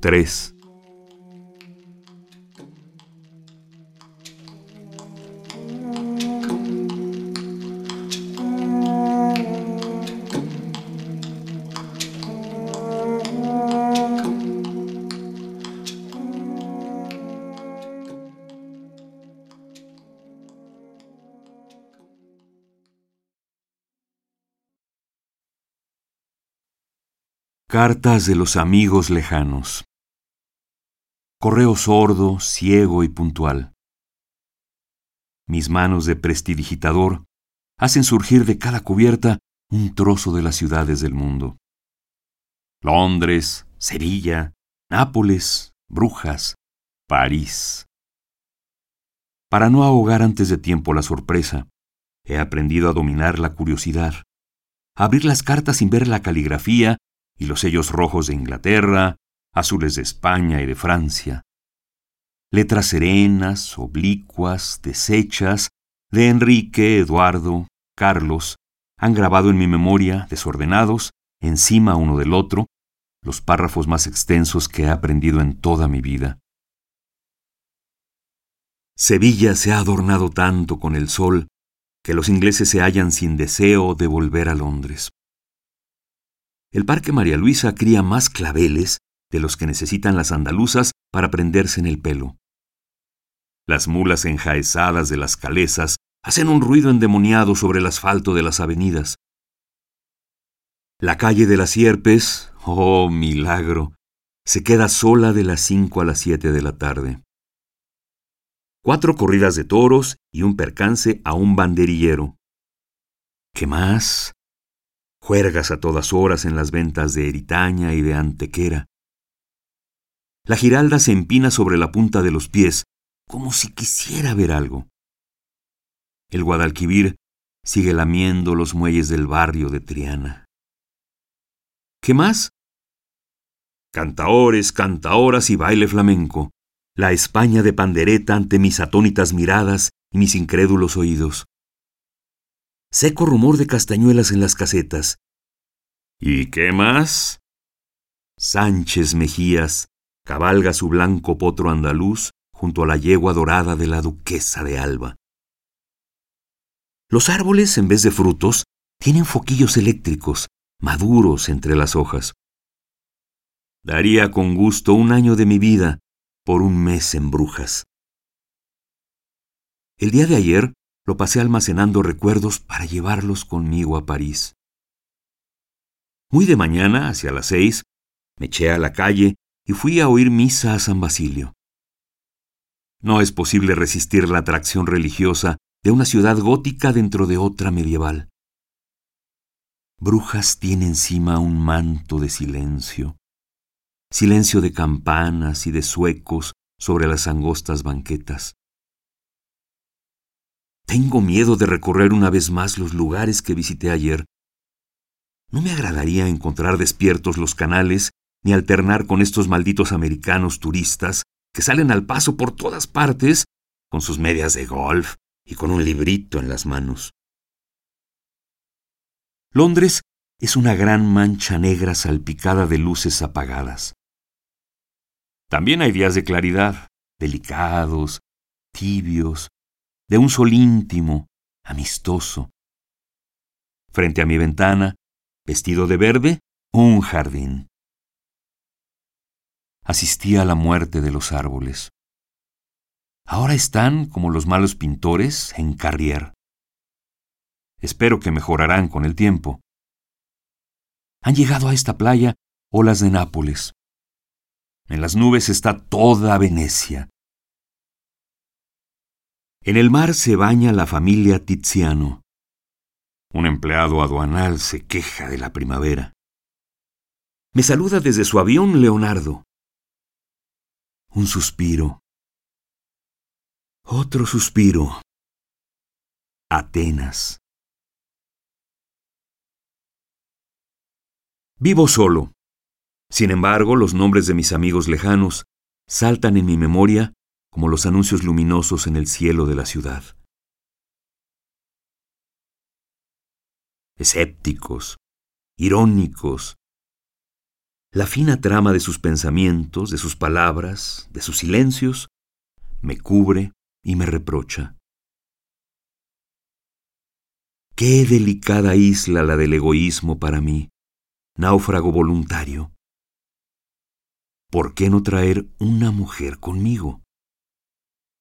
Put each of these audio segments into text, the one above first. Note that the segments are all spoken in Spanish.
Tres. Cartas de los amigos lejanos. Correo sordo, ciego y puntual. Mis manos de prestidigitador hacen surgir de cada cubierta un trozo de las ciudades del mundo. Londres, Sevilla, Nápoles, Brujas, París. Para no ahogar antes de tiempo la sorpresa, he aprendido a dominar la curiosidad, a abrir las cartas sin ver la caligrafía y los sellos rojos de Inglaterra, azules de España y de Francia. Letras serenas, oblicuas, deshechas, de Enrique, Eduardo, Carlos, han grabado en mi memoria, desordenados, encima uno del otro, los párrafos más extensos que he aprendido en toda mi vida. Sevilla se ha adornado tanto con el sol que los ingleses se hallan sin deseo de volver a Londres. El Parque María Luisa cría más claveles de los que necesitan las andaluzas para prenderse en el pelo. Las mulas enjaezadas de las calesas hacen un ruido endemoniado sobre el asfalto de las avenidas. La calle de las sierpes, oh milagro, se queda sola de las cinco a las siete de la tarde. Cuatro corridas de toros y un percance a un banderillero. ¿Qué más? Juergas a todas horas en las ventas de Eritaña y de Antequera. La giralda se empina sobre la punta de los pies, como si quisiera ver algo. El Guadalquivir sigue lamiendo los muelles del barrio de Triana. ¿Qué más? Cantaores, cantaoras y baile flamenco, la España de pandereta ante mis atónitas miradas y mis incrédulos oídos seco rumor de castañuelas en las casetas. ¿Y qué más? Sánchez Mejías cabalga su blanco potro andaluz junto a la yegua dorada de la duquesa de Alba. Los árboles, en vez de frutos, tienen foquillos eléctricos, maduros entre las hojas. Daría con gusto un año de mi vida por un mes en brujas. El día de ayer lo pasé almacenando recuerdos para llevarlos conmigo a París. Muy de mañana, hacia las seis, me eché a la calle y fui a oír misa a San Basilio. No es posible resistir la atracción religiosa de una ciudad gótica dentro de otra medieval. Brujas tiene encima un manto de silencio, silencio de campanas y de suecos sobre las angostas banquetas. Tengo miedo de recorrer una vez más los lugares que visité ayer. No me agradaría encontrar despiertos los canales ni alternar con estos malditos americanos turistas que salen al paso por todas partes con sus medias de golf y con un librito en las manos. Londres es una gran mancha negra salpicada de luces apagadas. También hay días de claridad, delicados, tibios, de un sol íntimo, amistoso. Frente a mi ventana, vestido de verde, un jardín. Asistía a la muerte de los árboles. Ahora están, como los malos pintores, en Carrier. Espero que mejorarán con el tiempo. Han llegado a esta playa olas de Nápoles. En las nubes está toda Venecia. En el mar se baña la familia Tiziano. Un empleado aduanal se queja de la primavera. Me saluda desde su avión Leonardo. Un suspiro. Otro suspiro. Atenas. Vivo solo. Sin embargo, los nombres de mis amigos lejanos saltan en mi memoria como los anuncios luminosos en el cielo de la ciudad. Escépticos, irónicos, la fina trama de sus pensamientos, de sus palabras, de sus silencios, me cubre y me reprocha. Qué delicada isla la del egoísmo para mí, náufrago voluntario. ¿Por qué no traer una mujer conmigo?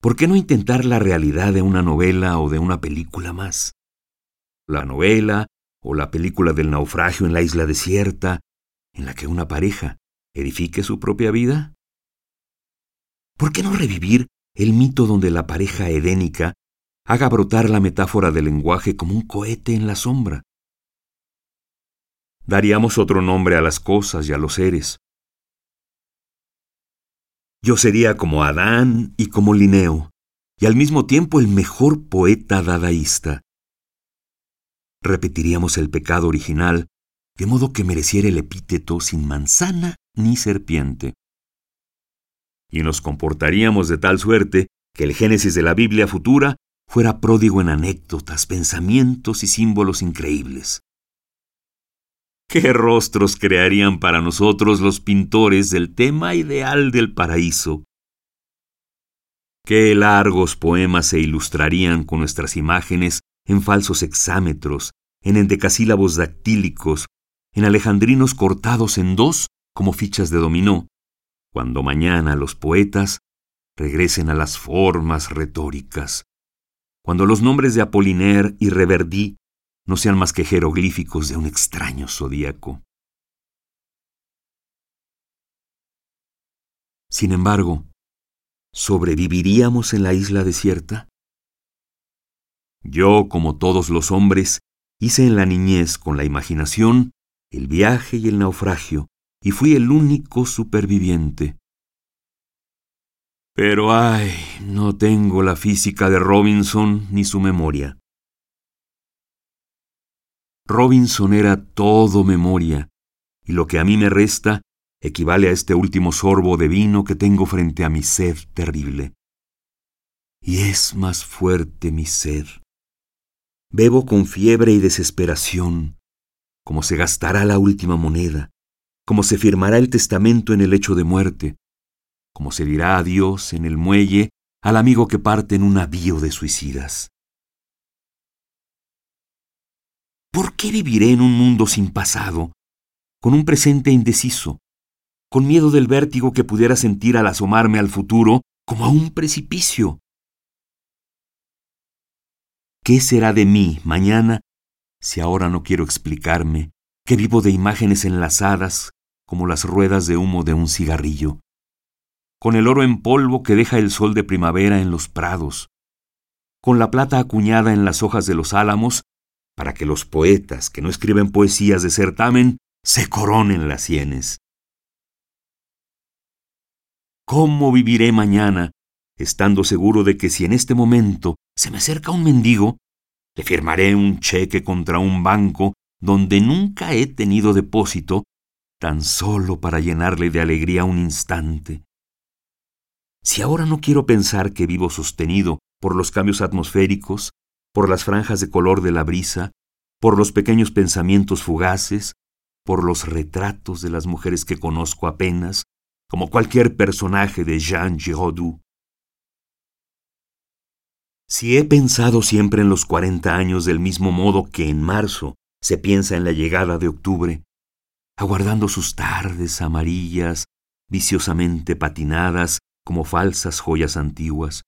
¿Por qué no intentar la realidad de una novela o de una película más? La novela o la película del naufragio en la isla desierta, en la que una pareja edifique su propia vida? ¿Por qué no revivir el mito donde la pareja edénica haga brotar la metáfora del lenguaje como un cohete en la sombra? Daríamos otro nombre a las cosas y a los seres. Yo sería como Adán y como Linneo, y al mismo tiempo el mejor poeta dadaísta. Repetiríamos el pecado original, de modo que mereciera el epíteto sin manzana ni serpiente. Y nos comportaríamos de tal suerte que el Génesis de la Biblia futura fuera pródigo en anécdotas, pensamientos y símbolos increíbles. ¿Qué rostros crearían para nosotros los pintores del tema ideal del paraíso? ¿Qué largos poemas se ilustrarían con nuestras imágenes en falsos hexámetros, en endecasílabos dactílicos, en alejandrinos cortados en dos como fichas de dominó, cuando mañana los poetas regresen a las formas retóricas, cuando los nombres de Apoliner y Reverdí no sean más que jeroglíficos de un extraño zodíaco. Sin embargo, ¿sobreviviríamos en la isla desierta? Yo, como todos los hombres, hice en la niñez con la imaginación el viaje y el naufragio, y fui el único superviviente. Pero ay, no tengo la física de Robinson ni su memoria. Robinson era todo memoria, y lo que a mí me resta equivale a este último sorbo de vino que tengo frente a mi sed terrible. Y es más fuerte mi sed. Bebo con fiebre y desesperación, como se gastará la última moneda, como se firmará el testamento en el hecho de muerte, como se dirá adiós en el muelle al amigo que parte en un navío de suicidas. ¿Por qué viviré en un mundo sin pasado, con un presente indeciso, con miedo del vértigo que pudiera sentir al asomarme al futuro como a un precipicio? ¿Qué será de mí mañana si ahora no quiero explicarme que vivo de imágenes enlazadas como las ruedas de humo de un cigarrillo? Con el oro en polvo que deja el sol de primavera en los prados, con la plata acuñada en las hojas de los álamos para que los poetas que no escriben poesías de certamen se coronen las sienes. ¿Cómo viviré mañana, estando seguro de que si en este momento se me acerca un mendigo, le firmaré un cheque contra un banco donde nunca he tenido depósito, tan solo para llenarle de alegría un instante? Si ahora no quiero pensar que vivo sostenido por los cambios atmosféricos, por las franjas de color de la brisa, por los pequeños pensamientos fugaces, por los retratos de las mujeres que conozco apenas, como cualquier personaje de Jean Giraudoux. Si he pensado siempre en los cuarenta años del mismo modo que en marzo se piensa en la llegada de octubre, aguardando sus tardes amarillas, viciosamente patinadas como falsas joyas antiguas,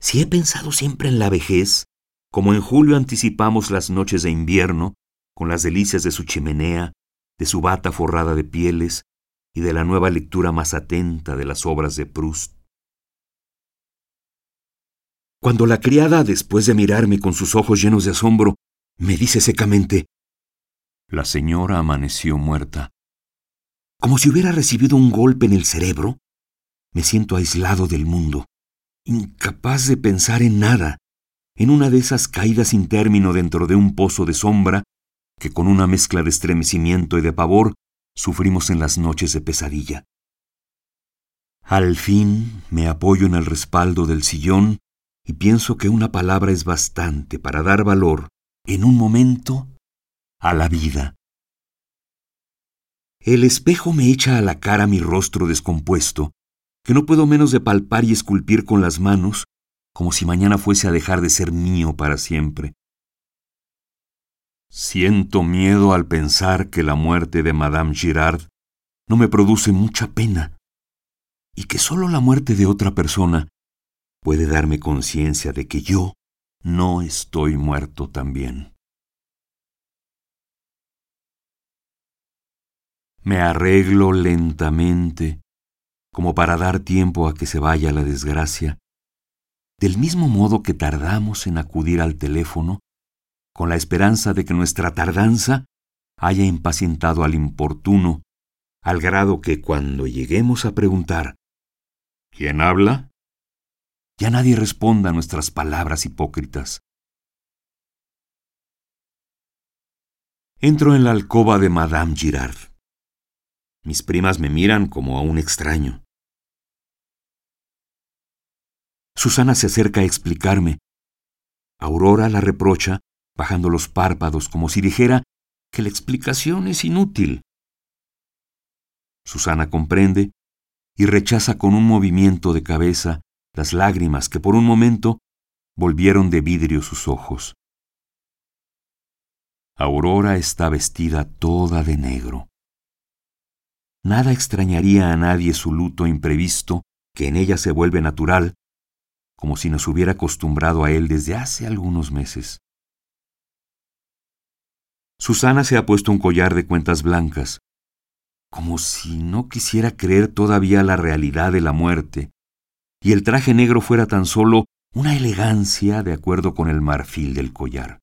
si he pensado siempre en la vejez, como en julio anticipamos las noches de invierno, con las delicias de su chimenea, de su bata forrada de pieles y de la nueva lectura más atenta de las obras de Proust. Cuando la criada, después de mirarme con sus ojos llenos de asombro, me dice secamente, La señora amaneció muerta. Como si hubiera recibido un golpe en el cerebro, me siento aislado del mundo, incapaz de pensar en nada, en una de esas caídas sin término dentro de un pozo de sombra que con una mezcla de estremecimiento y de pavor sufrimos en las noches de pesadilla. Al fin me apoyo en el respaldo del sillón y pienso que una palabra es bastante para dar valor, en un momento, a la vida. El espejo me echa a la cara mi rostro descompuesto, que no puedo menos de palpar y esculpir con las manos, como si mañana fuese a dejar de ser mío para siempre. Siento miedo al pensar que la muerte de Madame Girard no me produce mucha pena, y que sólo la muerte de otra persona puede darme conciencia de que yo no estoy muerto también. Me arreglo lentamente, como para dar tiempo a que se vaya la desgracia, del mismo modo que tardamos en acudir al teléfono, con la esperanza de que nuestra tardanza haya impacientado al importuno, al grado que cuando lleguemos a preguntar ¿Quién habla? Ya nadie responda a nuestras palabras hipócritas. Entro en la alcoba de Madame Girard. Mis primas me miran como a un extraño. Susana se acerca a explicarme. Aurora la reprocha, bajando los párpados como si dijera que la explicación es inútil. Susana comprende y rechaza con un movimiento de cabeza las lágrimas que por un momento volvieron de vidrio sus ojos. Aurora está vestida toda de negro. Nada extrañaría a nadie su luto imprevisto, que en ella se vuelve natural, como si nos hubiera acostumbrado a él desde hace algunos meses. Susana se ha puesto un collar de cuentas blancas, como si no quisiera creer todavía la realidad de la muerte, y el traje negro fuera tan solo una elegancia de acuerdo con el marfil del collar.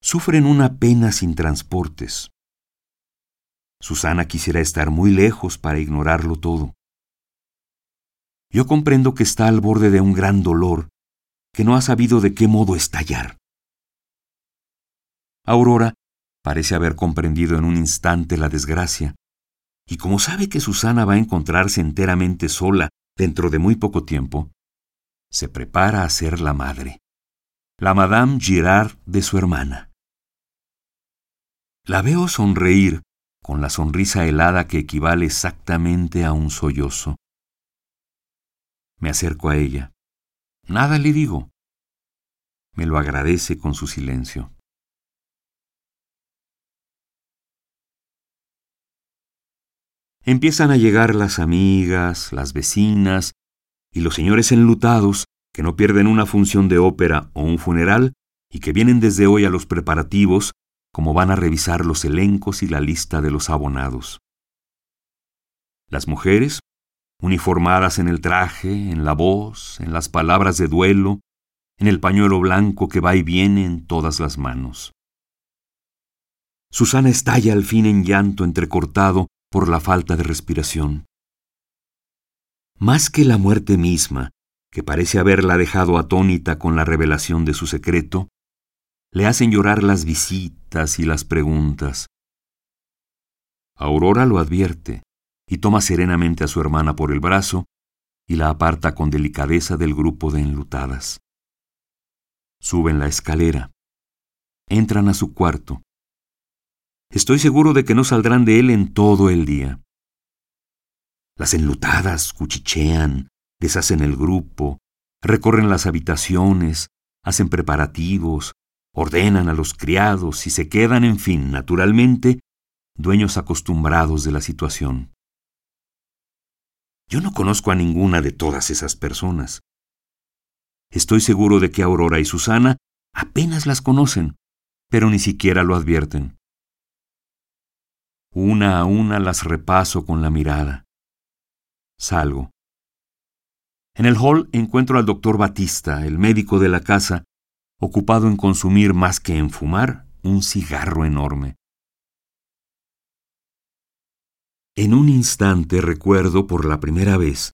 Sufren una pena sin transportes. Susana quisiera estar muy lejos para ignorarlo todo. Yo comprendo que está al borde de un gran dolor que no ha sabido de qué modo estallar. Aurora Parece haber comprendido en un instante la desgracia, y como sabe que Susana va a encontrarse enteramente sola dentro de muy poco tiempo, se prepara a ser la madre, la Madame Girard de su hermana. La veo sonreír con la sonrisa helada que equivale exactamente a un sollozo. Me acerco a ella. Nada le digo. Me lo agradece con su silencio. Empiezan a llegar las amigas, las vecinas y los señores enlutados que no pierden una función de ópera o un funeral y que vienen desde hoy a los preparativos como van a revisar los elencos y la lista de los abonados. Las mujeres, uniformadas en el traje, en la voz, en las palabras de duelo, en el pañuelo blanco que va y viene en todas las manos. Susana estalla al fin en llanto entrecortado por la falta de respiración. Más que la muerte misma, que parece haberla dejado atónita con la revelación de su secreto, le hacen llorar las visitas y las preguntas. Aurora lo advierte y toma serenamente a su hermana por el brazo y la aparta con delicadeza del grupo de enlutadas. Suben la escalera. Entran a su cuarto. Estoy seguro de que no saldrán de él en todo el día. Las enlutadas cuchichean, deshacen el grupo, recorren las habitaciones, hacen preparativos, ordenan a los criados y se quedan, en fin, naturalmente, dueños acostumbrados de la situación. Yo no conozco a ninguna de todas esas personas. Estoy seguro de que Aurora y Susana apenas las conocen, pero ni siquiera lo advierten. Una a una las repaso con la mirada. Salgo. En el hall encuentro al doctor Batista, el médico de la casa, ocupado en consumir más que en fumar un cigarro enorme. En un instante recuerdo por la primera vez,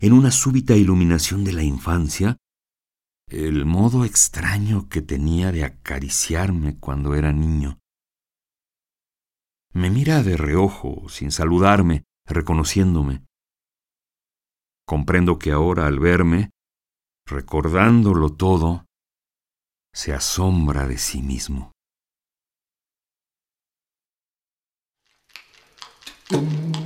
en una súbita iluminación de la infancia, el modo extraño que tenía de acariciarme cuando era niño. Me mira de reojo, sin saludarme, reconociéndome. Comprendo que ahora al verme, recordándolo todo, se asombra de sí mismo. Dumm.